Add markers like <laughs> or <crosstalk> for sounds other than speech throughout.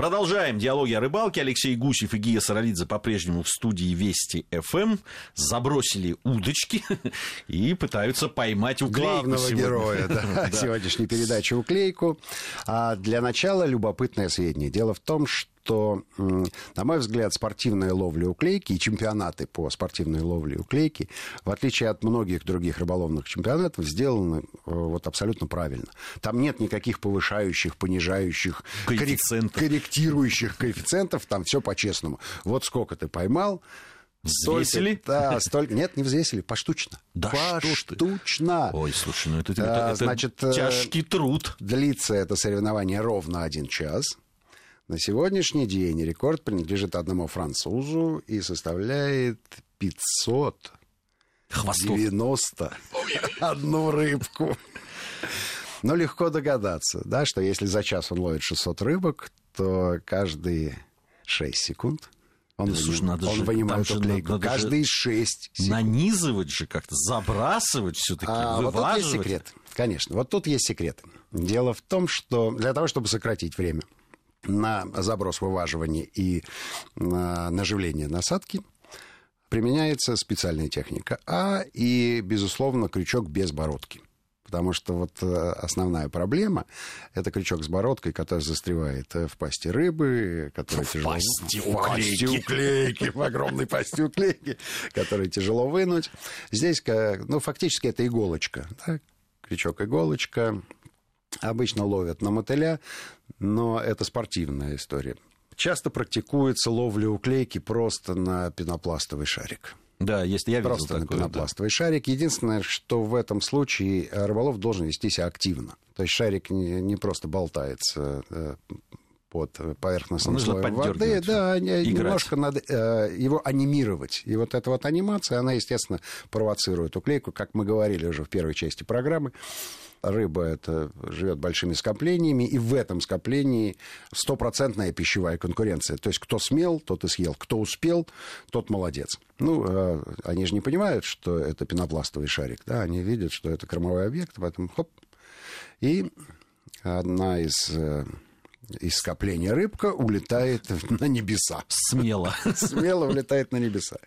Продолжаем диалоги о рыбалке. Алексей Гусев и Гия Саралидзе по-прежнему в студии Вести ФМ. Забросили удочки <laughs> и пытаются поймать уклейку Главного сегодня. героя <laughs> да, сегодняшней передачи «Уклейку». А для начала любопытное сведение. Дело в том, что что, на мой взгляд, спортивная ловля уклейки и чемпионаты по спортивной ловле уклейки, в отличие от многих других рыболовных чемпионатов, сделаны э, вот абсолютно правильно. Там нет никаких повышающих, понижающих, Коэффициентов. корректирующих коэффициентов, там все по-честному. Вот сколько ты поймал, Взвесили? Столько, да, столько. Нет, не взвесили, поштучно. Да поштучно. Что? Ой, слушай, ну это, это, А, это значит, э, тяжкий труд. Длится это соревнование ровно один час. На сегодняшний день рекорд принадлежит одному французу и составляет 500 Хвостов. 90 одну рыбку. Но легко догадаться, да, что если за час он ловит 600 рыбок, то каждые 6 секунд он, Да, слушай, надо он же- вынимает же надо Каждые 6 секунд. Нанизывать же как-то, забрасывать все-таки, А, вот тут есть секрет. Конечно, вот тут есть секрет. Дело в том, что для того, чтобы сократить время на заброс вываживания и на наживление насадки, применяется специальная техника. А и, безусловно, крючок без бородки. Потому что вот э, основная проблема – это крючок с бородкой, который застревает э, в пасти рыбы, который В тяжело... пасти в пасти уклейки. в огромной пасти уклейки, который тяжело вынуть. Здесь, ну, фактически это иголочка, да? крючок-иголочка. Обычно ловят на мотыля, но это спортивная история. Часто практикуется ловля уклейки просто на пенопластовый шарик. Да, если я видел Просто на такое. да. пенопластовый шарик. Единственное, что в этом случае рыболов должен вести себя активно. То есть шарик не, не просто болтается э, под поверхностным Нужно слоем воды. Да, играть. немножко надо э, его анимировать. И вот эта вот анимация, она, естественно, провоцирует уклейку, как мы говорили уже в первой части программы. Рыба это живет большими скоплениями, и в этом скоплении стопроцентная пищевая конкуренция. То есть кто смел, тот и съел. Кто успел, тот молодец. Ну, э, они же не понимают, что это пенопластовый шарик. Да? Они видят, что это кормовой объект, поэтому хоп. И одна из, э, из скоплений рыбка улетает на небеса Смело. смело улетает на небеса.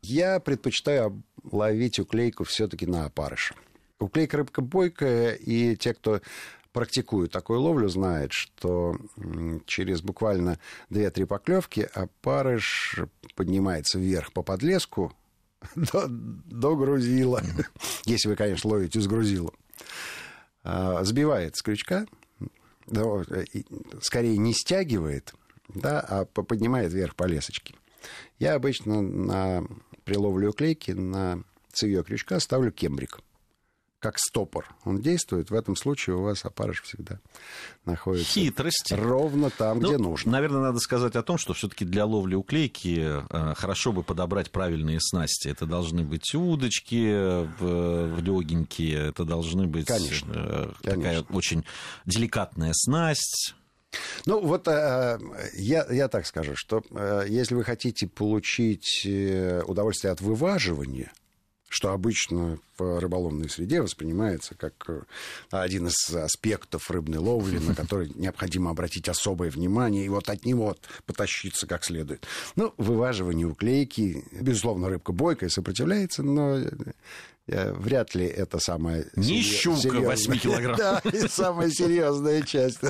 Я предпочитаю ловить уклейку все-таки на опарыша. Уклейка рыбка бойкая, и те, кто практикует такую ловлю, знают, что через буквально 2-3 поклевки опарыш поднимается вверх по подлеску <laughs> до, до грузила. <laughs> Если вы, конечно, ловите с грузилом. А, Сбивает с крючка, и скорее не стягивает, да, а по- поднимает вверх по лесочке. Я обычно на приловлю уклейки на цевье крючка ставлю кембрик как стопор. Он действует. В этом случае у вас опарыш всегда находится Хитрости. ровно там, Ну, где нужно. Наверное, надо сказать о том, что все-таки для ловли уклейки э, хорошо бы подобрать правильные снасти. Это должны быть удочки в, легенькие, это должны быть Конечно, э, такая конечно. очень деликатная снасть. Ну, вот э, я, я так скажу, что э, если вы хотите получить э, удовольствие от вываживания, что обычно в рыболовной среде воспринимается как э, один из аспектов рыбной ловли, на <laughs> который необходимо обратить особое внимание и вот от него потащиться как следует. Ну, вываживание уклейки, безусловно, рыбка бойкая, сопротивляется, но э, вряд ли это самая Не серьё- щука серьёзная- 8 <laughs> килограмм. Да, самая серьезная часть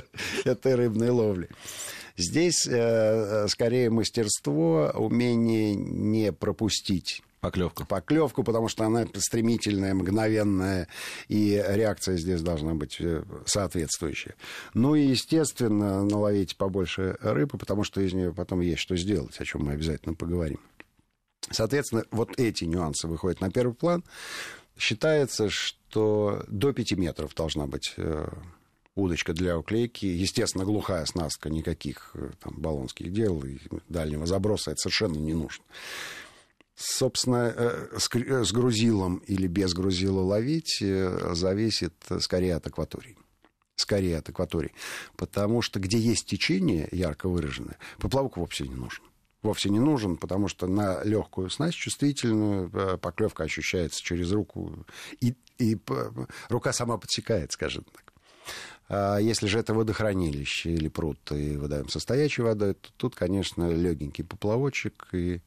этой рыбной ловли. Здесь э, скорее мастерство, умение не пропустить Поклевку. поклевку, потому что она стремительная, мгновенная, и реакция здесь должна быть э, соответствующая. Ну и, естественно, наловить побольше рыбы, потому что из нее потом есть что сделать, о чем мы обязательно поговорим. Соответственно, вот эти нюансы выходят на первый план. Считается, что до 5 метров должна быть э, удочка для уклейки. Естественно, глухая оснастка, никаких э, там, баллонских дел и дальнего заброса это совершенно не нужно. Собственно, э, э, с грузилом или без грузила ловить э, зависит скорее от акватории. Скорее от акватории. Потому что где есть течение ярко выраженное, поплавок вовсе не нужен. Вовсе не нужен, потому что на легкую снасть чувствительную поклевка ощущается через руку, и, и рука сама подсекает, скажем так. А если же это водохранилище или пруд, и выдаем со стоячей водой, то тут, конечно, легенький поплавочек, и,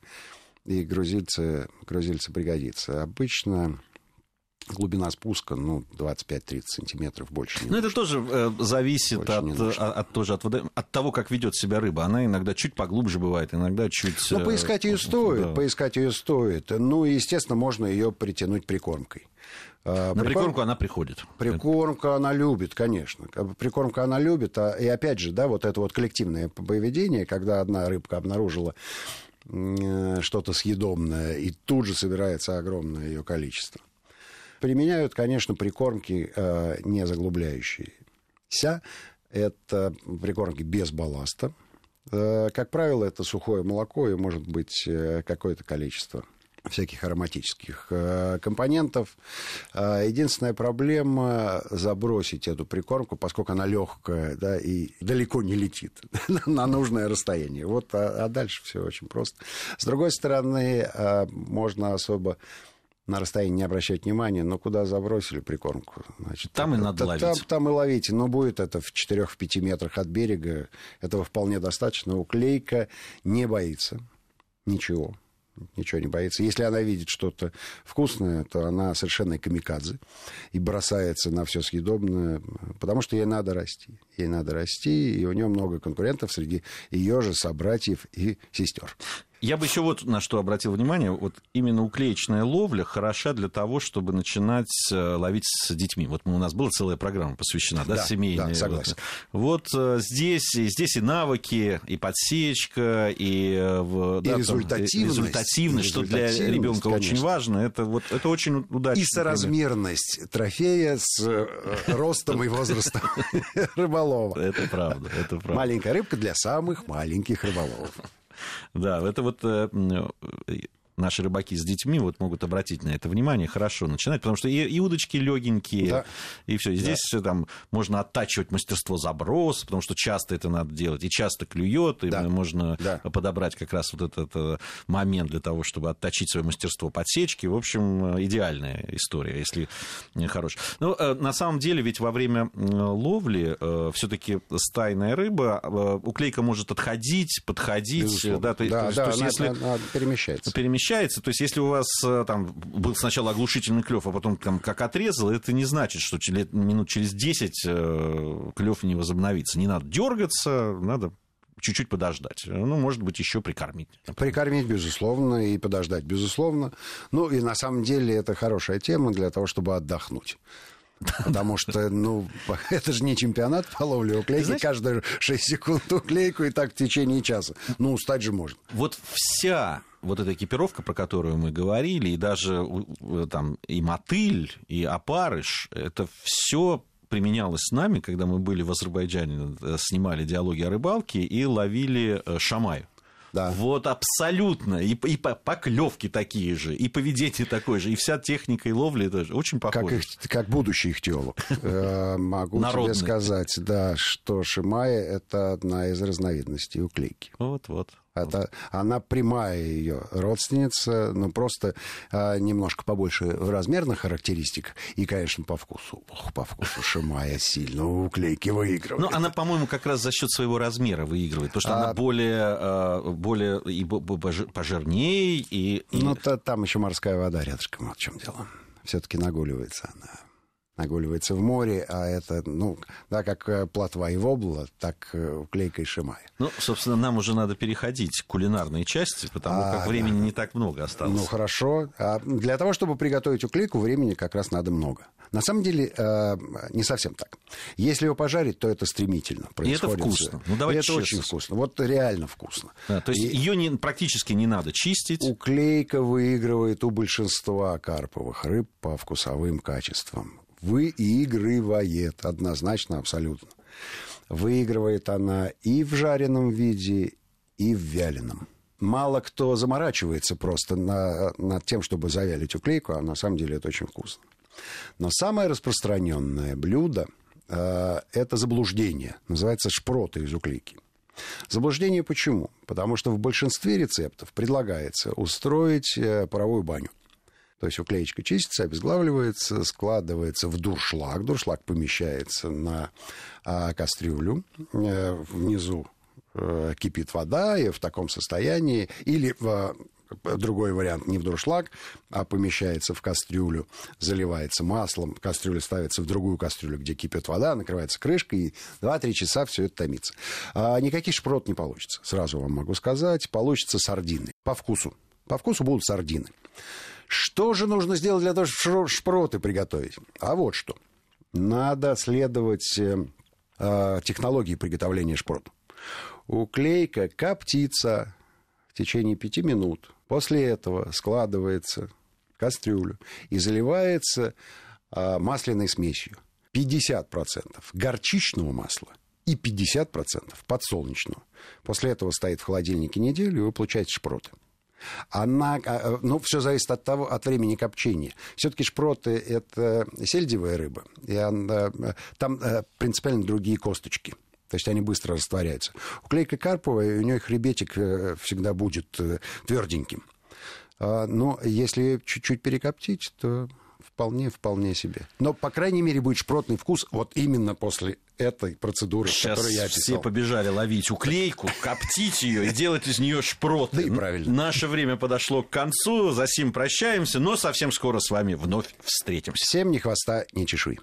и грузильце, грузильце пригодится. Обычно глубина спуска, ну, 25-30 сантиметров, больше не Ну, это тоже э, зависит от, от, от, тоже от, воды, от того, как ведет себя рыба. Она иногда чуть поглубже бывает, иногда чуть... Ну, поискать ее стоит, да. поискать ее стоит. Ну, и, естественно, можно ее притянуть прикормкой. А, На прикормку она приходит. Прикормка она любит, конечно. Прикормка она любит. А, и опять же, да, вот это вот коллективное поведение, когда одна рыбка обнаружила э, что-то съедобное, и тут же собирается огромное ее количество. Применяют, конечно, прикормки э, не заглубляющиеся. Это прикормки без балласта. Э, как правило, это сухое молоко и, может быть, какое-то количество всяких ароматических э, компонентов. Э, единственная проблема забросить эту прикормку, поскольку она легкая да, и далеко не летит <laughs> на нужное расстояние. Вот, а, а дальше все очень просто. С другой стороны, э, можно особо на расстоянии не обращать внимания, но куда забросили прикормку. Значит, там и надо ловить. Там, там и ловите. Но будет это в 4-5 метрах от берега. Этого вполне достаточно. Уклейка не боится ничего ничего не боится. Если она видит что-то вкусное, то она совершенно камикадзе и бросается на все съедобное, потому что ей надо расти. Ей надо расти, и у нее много конкурентов среди ее же собратьев и сестер. Я бы еще вот на что обратил внимание. Вот именно уклеечная ловля хороша для того, чтобы начинать э, ловить с детьми. Вот у нас была целая программа посвящена, да, да семейной. Да, согласен. Вот, вот э, здесь, здесь и навыки, и подсечка, и, э, и да, результативность, там, результативность, что для ребенка очень важно. Это, вот, это очень удачно. И соразмерность трофея с ростом и возрастом <laughs> рыболова. Это правда, это правда. Маленькая рыбка для самых маленьких рыболовов. Да, это вот э, наши рыбаки с детьми вот могут обратить на это внимание, хорошо начинать, потому что и, и удочки легенькие, да. и все. Здесь да. там можно оттачивать мастерство заброса, потому что часто это надо делать, и часто клюет, и да. можно да. подобрать как раз вот этот, этот момент для того, чтобы отточить свое мастерство подсечки. В общем, идеальная история, если хорош. Но ну, э, на самом деле ведь во время ловли э, все-таки стайная рыба, уклейка может отходить, подходить. Безусловно. Да, то, да, то, да, то есть, она, если... она перемещается. перемещается перемещается. То есть, если у вас э, там был сначала оглушительный клев, а потом там как отрезал, это не значит, что минут через 10 э, клев не возобновится. Не надо дергаться, надо чуть-чуть подождать. Ну, может быть, еще прикормить. Прикормить, безусловно, и подождать, безусловно. Ну, и на самом деле это хорошая тема для того, чтобы отдохнуть. Потому что, ну, <laughs> это же не чемпионат по ловле уклейки. Знаешь, каждые 6 секунд уклейку и так в течение часа. Ну, устать же можно. Вот вся вот эта экипировка, про которую мы говорили, и даже там и мотыль, и опарыш, это все применялось с нами, когда мы были в Азербайджане, э, снимали диалоги о рыбалке и ловили э, шамаю. Да. Вот абсолютно. И, и поклевки такие же, и поведение такое же, и вся техника и ловли тоже очень похожа. Как, их, как будущий ихтиолог. Э, могу тебе сказать, да, что шимая – это одна из разновидностей уклейки. Вот-вот. Это, она прямая ее родственница, но просто а, немножко побольше в размерных характеристиках и, конечно, по вкусу. Ох, по вкусу Шимая сильно у уклейки выигрывает. Ну, она, по-моему, как раз за счет своего размера выигрывает, потому что а... она более, а, более и пожирнее. И, и... Ну, то, там еще морская вода рядышком, вот в чем дело. Все-таки нагуливается она нагуливается в море, а это, ну, да, как э, плотва и вобла, так э, клейка и шимая. Ну, собственно, нам уже надо переходить к кулинарной части, потому а, как времени да. не так много осталось. Ну, хорошо. А для того, чтобы приготовить уклейку, времени как раз надо много. На самом деле, э, не совсем так. Если его пожарить, то это стремительно происходит. И это вкусно. Ну, давайте и это честно. очень вкусно. Вот реально вкусно. Да, то есть и... ее не, практически не надо чистить. Уклейка выигрывает у большинства карповых рыб по вкусовым качествам выигрывает, однозначно, абсолютно. Выигрывает она и в жареном виде, и в вяленом. Мало кто заморачивается просто на, над тем, чтобы завялить уклейку, а на самом деле это очень вкусно. Но самое распространенное блюдо э, это заблуждение. Называется шпроты из уклейки. Заблуждение почему? Потому что в большинстве рецептов предлагается устроить э, паровую баню То есть уклеечка чистится, обезглавливается, складывается в дуршлаг. Дуршлаг помещается на а, кастрюлю. Э, внизу э, кипит вода, и в таком состоянии... Или в другой вариант не в дуршлаг, а помещается в кастрюлю, заливается маслом, кастрюля ставится в другую кастрюлю, где кипит вода, накрывается крышкой, и 2-3 часа все это томится. А никаких шпрот не получится, сразу вам могу сказать. Получится сардины по вкусу. По вкусу будут сардины. Что же нужно сделать для того, чтобы шпроты приготовить? А вот что. Надо следовать э, э, технологии приготовления шпрот. Уклейка коптится в течение пяти минут. После этого складывается в кастрюлю и заливается э, масляной смесью. 50% горчичного масла и 50% подсолнечного. После этого стоит в холодильнике неделю, и вы получаете шпроты. Она, а, ну, все зависит от того, от времени копчения. Все-таки шпроты – это сельдевая рыба, и она, там э, принципиально другие косточки. То есть они быстро растворяются. У клейка карповой у нее хребетик э, всегда будет э, тверденьким. А, но если чуть-чуть перекоптить, то вполне, вполне себе. Но, по крайней мере, будет шпротный вкус вот именно после этой процедуры, Сейчас которую я описал. все побежали ловить уклейку, коптить ее и делать из нее шпроты. Да и правильно. Наше время подошло к концу, за сим прощаемся, но совсем скоро с вами вновь встретимся. Всем ни хвоста, ни чешуи.